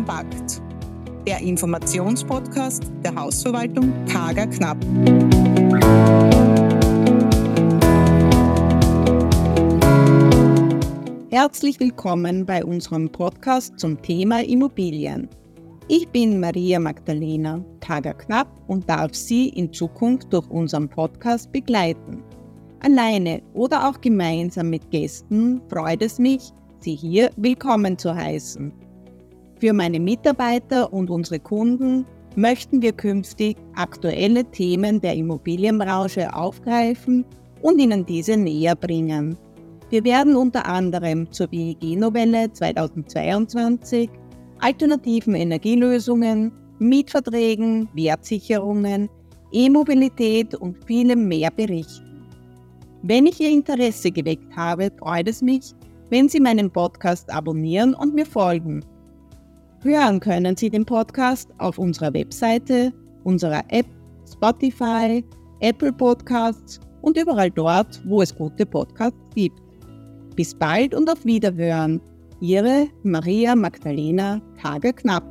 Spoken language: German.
Kompakt, der Informationspodcast der Hausverwaltung Kager Knapp. Herzlich willkommen bei unserem Podcast zum Thema Immobilien. Ich bin Maria Magdalena Kager Knapp und darf Sie in Zukunft durch unseren Podcast begleiten. Alleine oder auch gemeinsam mit Gästen freut es mich, Sie hier willkommen zu heißen. Für meine Mitarbeiter und unsere Kunden möchten wir künftig aktuelle Themen der Immobilienbranche aufgreifen und Ihnen diese näher bringen. Wir werden unter anderem zur WEG-Novelle 2022, alternativen Energielösungen, Mietverträgen, Wertsicherungen, E-Mobilität und vielem mehr berichten. Wenn ich Ihr Interesse geweckt habe, freut es mich, wenn Sie meinen Podcast abonnieren und mir folgen. Hören können Sie den Podcast auf unserer Webseite, unserer App, Spotify, Apple Podcasts und überall dort, wo es gute Podcasts gibt. Bis bald und auf Wiederhören. Ihre Maria Magdalena Tage Knapp.